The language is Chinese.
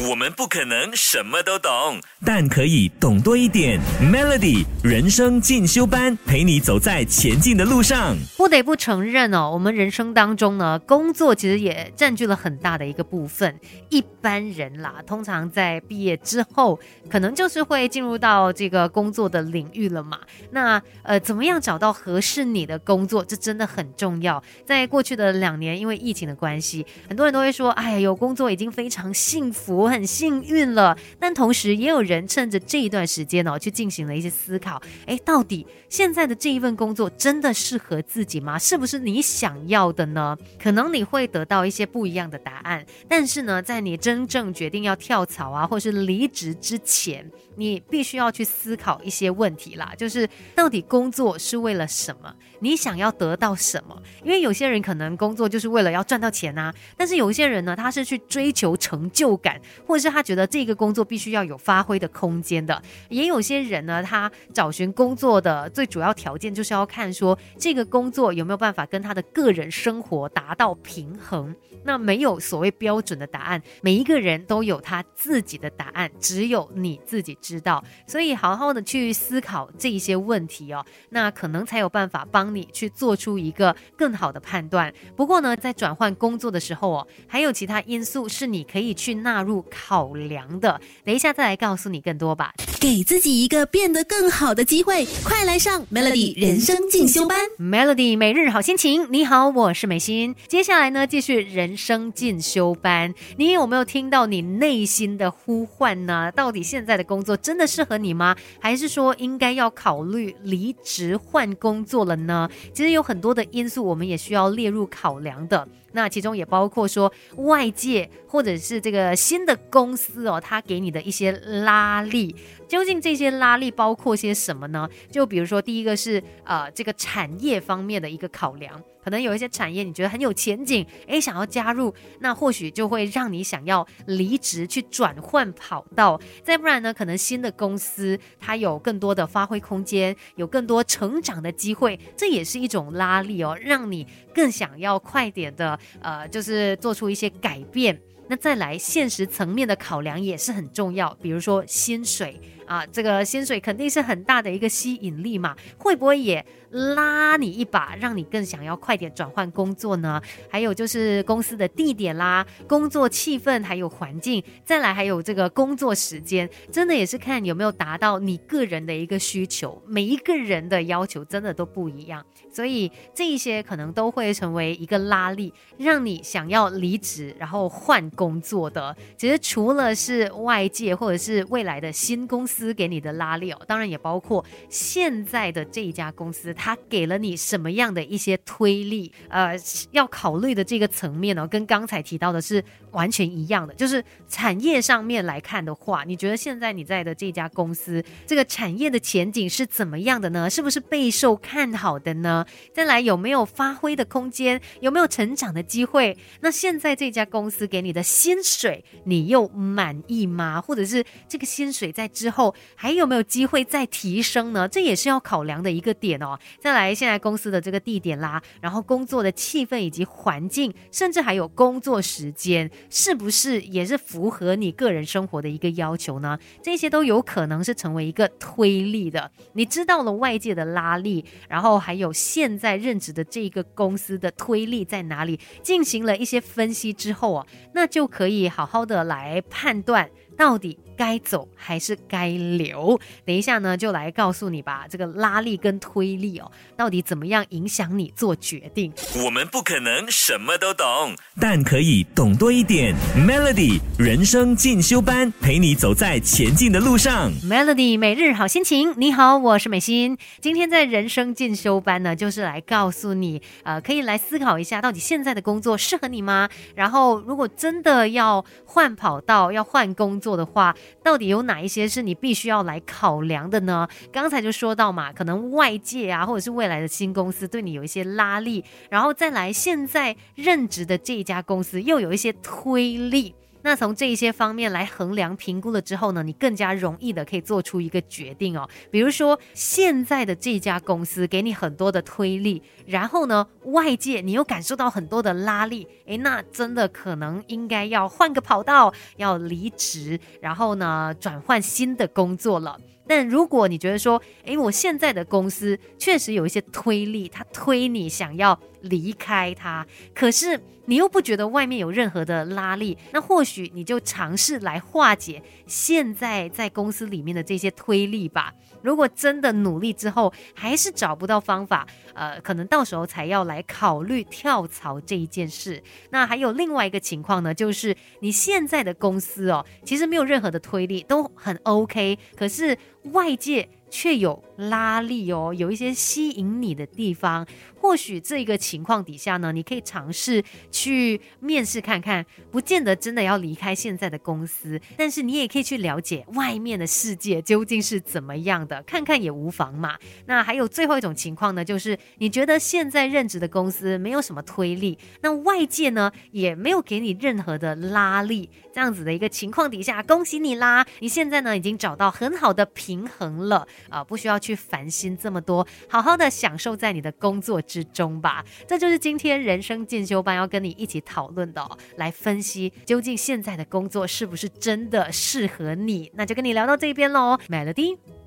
我们不可能什么都懂，但可以懂多一点。Melody 人生进修班陪你走在前进的路上。不得不承认哦，我们人生当中呢，工作其实也占据了很大的一个部分。一般人啦，通常在毕业之后，可能就是会进入到这个工作的领域了嘛。那呃，怎么样找到合适你的工作，这真的很重要。在过去的两年，因为疫情的关系，很多人都会说，哎呀，有工作已经非常幸福。我很幸运了，但同时也有人趁着这一段时间哦，去进行了一些思考。哎，到底现在的这一份工作真的适合自己吗？是不是你想要的呢？可能你会得到一些不一样的答案。但是呢，在你真正决定要跳槽啊，或是离职之前，你必须要去思考一些问题啦。就是到底工作是为了什么？你想要得到什么？因为有些人可能工作就是为了要赚到钱啊，但是有一些人呢，他是去追求成就感。或者是他觉得这个工作必须要有发挥的空间的，也有些人呢，他找寻工作的最主要条件就是要看说这个工作有没有办法跟他的个人生活达到平衡。那没有所谓标准的答案，每一个人都有他自己的答案，只有你自己知道。所以好好的去思考这一些问题哦，那可能才有办法帮你去做出一个更好的判断。不过呢，在转换工作的时候哦，还有其他因素是你可以去纳入。考量的，等一下再来告诉你更多吧。给自己一个变得更好的机会，快来上 Melody 人生进修班。Melody 每日好心情，你好，我是美心。接下来呢，继续人生进修班。你有没有听到你内心的呼唤呢？到底现在的工作真的适合你吗？还是说应该要考虑离职换工作了呢？其实有很多的因素，我们也需要列入考量的。那其中也包括说外界或者是这个新的公司哦，他给你的一些拉力。究竟这些拉力包括些什么呢？就比如说，第一个是呃这个产业方面的一个考量，可能有一些产业你觉得很有前景，诶，想要加入，那或许就会让你想要离职去转换跑道。再不然呢，可能新的公司它有更多的发挥空间，有更多成长的机会，这也是一种拉力哦，让你更想要快点的呃，就是做出一些改变。那再来现实层面的考量也是很重要，比如说薪水。啊，这个薪水肯定是很大的一个吸引力嘛，会不会也拉你一把，让你更想要快点转换工作呢？还有就是公司的地点啦、工作气氛还有环境，再来还有这个工作时间，真的也是看有没有达到你个人的一个需求。每一个人的要求真的都不一样，所以这一些可能都会成为一个拉力，让你想要离职然后换工作的。其实除了是外界或者是未来的新公司。司给你的拉力哦，当然也包括现在的这一家公司，它给了你什么样的一些推力？呃，要考虑的这个层面呢，跟刚才提到的是完全一样的。就是产业上面来看的话，你觉得现在你在的这家公司，这个产业的前景是怎么样的呢？是不是备受看好的呢？再来有没有发挥的空间？有没有成长的机会？那现在这家公司给你的薪水，你又满意吗？或者是这个薪水在之后？还有没有机会再提升呢？这也是要考量的一个点哦。再来，现在公司的这个地点啦，然后工作的气氛以及环境，甚至还有工作时间，是不是也是符合你个人生活的一个要求呢？这些都有可能是成为一个推力的。你知道了外界的拉力，然后还有现在任职的这个公司的推力在哪里，进行了一些分析之后啊，那就可以好好的来判断到底。该走还是该留？等一下呢，就来告诉你吧。这个拉力跟推力哦，到底怎么样影响你做决定？我们不可能什么都懂，但可以懂多一点。Melody 人生进修班，陪你走在前进的路上。Melody 每日好心情，你好，我是美心。今天在人生进修班呢，就是来告诉你，呃，可以来思考一下，到底现在的工作适合你吗？然后，如果真的要换跑道、要换工作做的话，到底有哪一些是你必须要来考量的呢？刚才就说到嘛，可能外界啊，或者是未来的新公司对你有一些拉力，然后再来现在任职的这一家公司又有一些推力。那从这一些方面来衡量评估了之后呢，你更加容易的可以做出一个决定哦。比如说现在的这家公司给你很多的推力，然后呢，外界你又感受到很多的拉力，诶，那真的可能应该要换个跑道，要离职，然后呢，转换新的工作了。但如果你觉得说，诶，我现在的公司确实有一些推力，它推你想要离开它，可是你又不觉得外面有任何的拉力，那或许你就尝试来化解现在在公司里面的这些推力吧。如果真的努力之后还是找不到方法，呃，可能到时候才要来考虑跳槽这一件事。那还有另外一个情况呢，就是你现在的公司哦，其实没有任何的推力，都很 OK，可是外界。却有拉力哦，有一些吸引你的地方。或许这个情况底下呢，你可以尝试去面试看看，不见得真的要离开现在的公司，但是你也可以去了解外面的世界究竟是怎么样的，看看也无妨嘛。那还有最后一种情况呢，就是你觉得现在任职的公司没有什么推力，那外界呢也没有给你任何的拉力，这样子的一个情况底下，恭喜你啦！你现在呢已经找到很好的平衡了。啊，不需要去烦心这么多，好好的享受在你的工作之中吧。这就是今天人生进修班要跟你一起讨论的，来分析究竟现在的工作是不是真的适合你。那就跟你聊到这边喽，Melody。